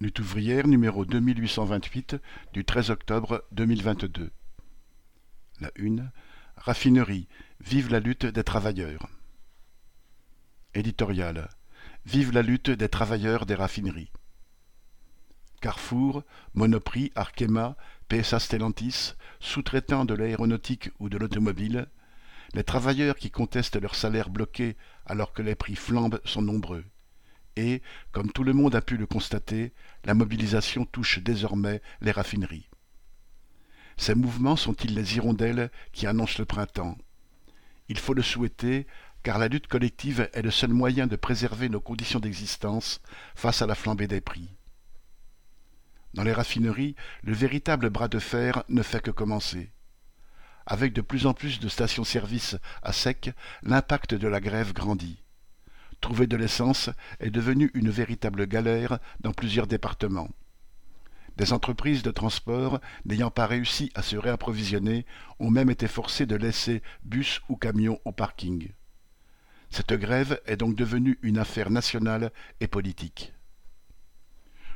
Lutte ouvrière numéro 2828 du 13 octobre 2022. La une. Raffinerie. Vive la lutte des travailleurs. Éditorial. Vive la lutte des travailleurs des raffineries. Carrefour, Monoprix, Arkema, PSA Stellantis, sous-traitants de l'aéronautique ou de l'automobile, les travailleurs qui contestent leur salaire bloqué alors que les prix flambent sont nombreux. Et, comme tout le monde a pu le constater, la mobilisation touche désormais les raffineries. Ces mouvements sont-ils les hirondelles qui annoncent le printemps? Il faut le souhaiter, car la lutte collective est le seul moyen de préserver nos conditions d'existence face à la flambée des prix. Dans les raffineries, le véritable bras de fer ne fait que commencer. Avec de plus en plus de stations-service à sec, l'impact de la grève grandit. Trouver de l'essence est devenu une véritable galère dans plusieurs départements. Des entreprises de transport, n'ayant pas réussi à se réapprovisionner, ont même été forcées de laisser bus ou camions au parking. Cette grève est donc devenue une affaire nationale et politique.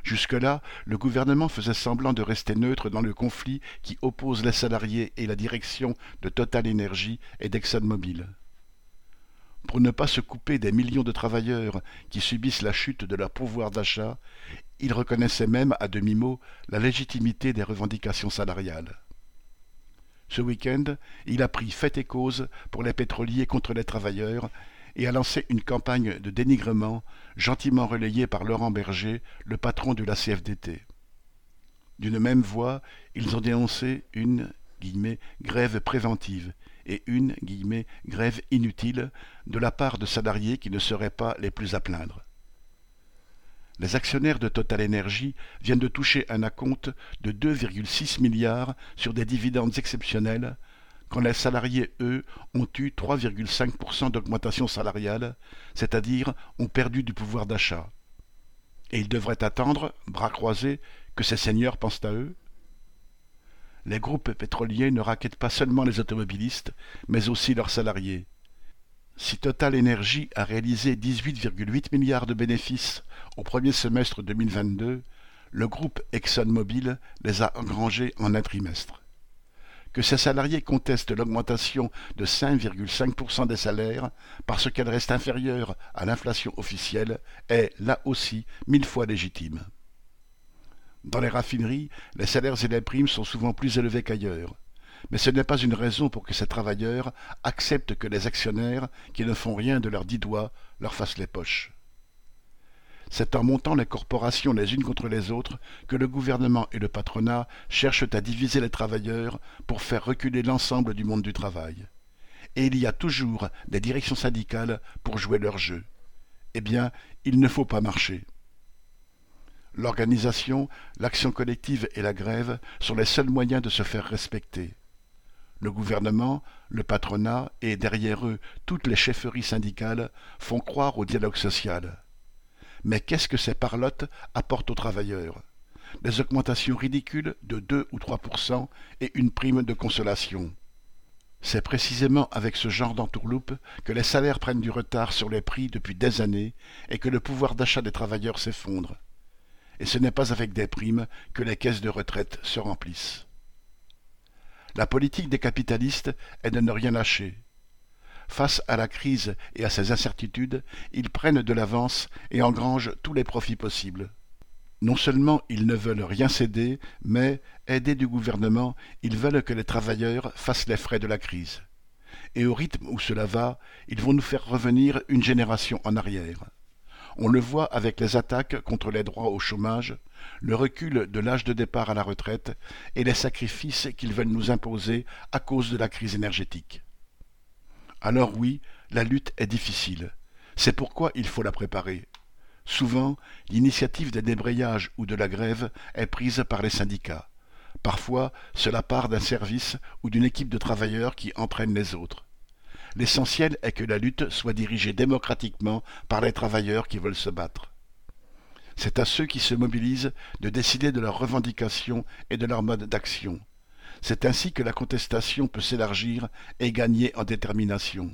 Jusque-là, le gouvernement faisait semblant de rester neutre dans le conflit qui oppose les salariés et la direction de Total Energy et d'ExxonMobil. Pour ne pas se couper des millions de travailleurs qui subissent la chute de leur pouvoir d'achat, il reconnaissait même à demi-mot la légitimité des revendications salariales. Ce week-end, il a pris fait et cause pour les pétroliers contre les travailleurs et a lancé une campagne de dénigrement gentiment relayée par Laurent Berger, le patron de la CFDT. D'une même voix, ils ont dénoncé une grève préventive et une guillemets, grève inutile de la part de salariés qui ne seraient pas les plus à plaindre. Les actionnaires de Total Energy viennent de toucher un acompte de 2,6 milliards sur des dividendes exceptionnels quand les salariés, eux, ont eu 3,5% d'augmentation salariale, c'est-à-dire ont perdu du pouvoir d'achat. Et ils devraient attendre, bras croisés, que ces seigneurs pensent à eux Les groupes pétroliers ne raquettent pas seulement les automobilistes, mais aussi leurs salariés. Si Total Energy a réalisé 18,8 milliards de bénéfices au premier semestre 2022, le groupe ExxonMobil les a engrangés en un trimestre que ces salariés contestent l'augmentation de 5,5% des salaires parce qu'elle reste inférieure à l'inflation officielle est, là aussi, mille fois légitime. Dans les raffineries, les salaires et les primes sont souvent plus élevés qu'ailleurs. Mais ce n'est pas une raison pour que ces travailleurs acceptent que les actionnaires, qui ne font rien de leurs dix doigts, leur fassent les poches. C'est en montant les corporations les unes contre les autres que le gouvernement et le patronat cherchent à diviser les travailleurs pour faire reculer l'ensemble du monde du travail. Et il y a toujours des directions syndicales pour jouer leur jeu. Eh bien, il ne faut pas marcher. L'organisation, l'action collective et la grève sont les seuls moyens de se faire respecter. Le gouvernement, le patronat et derrière eux toutes les chefferies syndicales font croire au dialogue social. Mais qu'est-ce que ces parlottes apportent aux travailleurs? Des augmentations ridicules de 2 ou 3% et une prime de consolation. C'est précisément avec ce genre d'entourloupe que les salaires prennent du retard sur les prix depuis des années et que le pouvoir d'achat des travailleurs s'effondre. Et ce n'est pas avec des primes que les caisses de retraite se remplissent. La politique des capitalistes est de ne rien lâcher, Face à la crise et à ses incertitudes, ils prennent de l'avance et engrangent tous les profits possibles. Non seulement ils ne veulent rien céder, mais, aidés du gouvernement, ils veulent que les travailleurs fassent les frais de la crise. Et au rythme où cela va, ils vont nous faire revenir une génération en arrière. On le voit avec les attaques contre les droits au chômage, le recul de l'âge de départ à la retraite et les sacrifices qu'ils veulent nous imposer à cause de la crise énergétique. Alors oui, la lutte est difficile. C'est pourquoi il faut la préparer. Souvent, l'initiative des débrayages ou de la grève est prise par les syndicats. Parfois, cela part d'un service ou d'une équipe de travailleurs qui entraînent les autres. L'essentiel est que la lutte soit dirigée démocratiquement par les travailleurs qui veulent se battre. C'est à ceux qui se mobilisent de décider de leurs revendications et de leur mode d'action. C'est ainsi que la contestation peut s'élargir et gagner en détermination.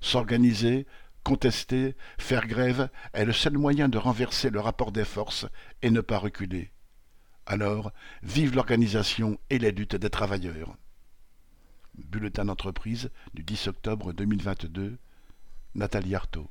S'organiser, Contester, faire grève est le seul moyen de renverser le rapport des forces et ne pas reculer. Alors, vive l'organisation et les luttes des travailleurs. Bulletin d'entreprise du 10 octobre 2022, Nathalie Arthaud.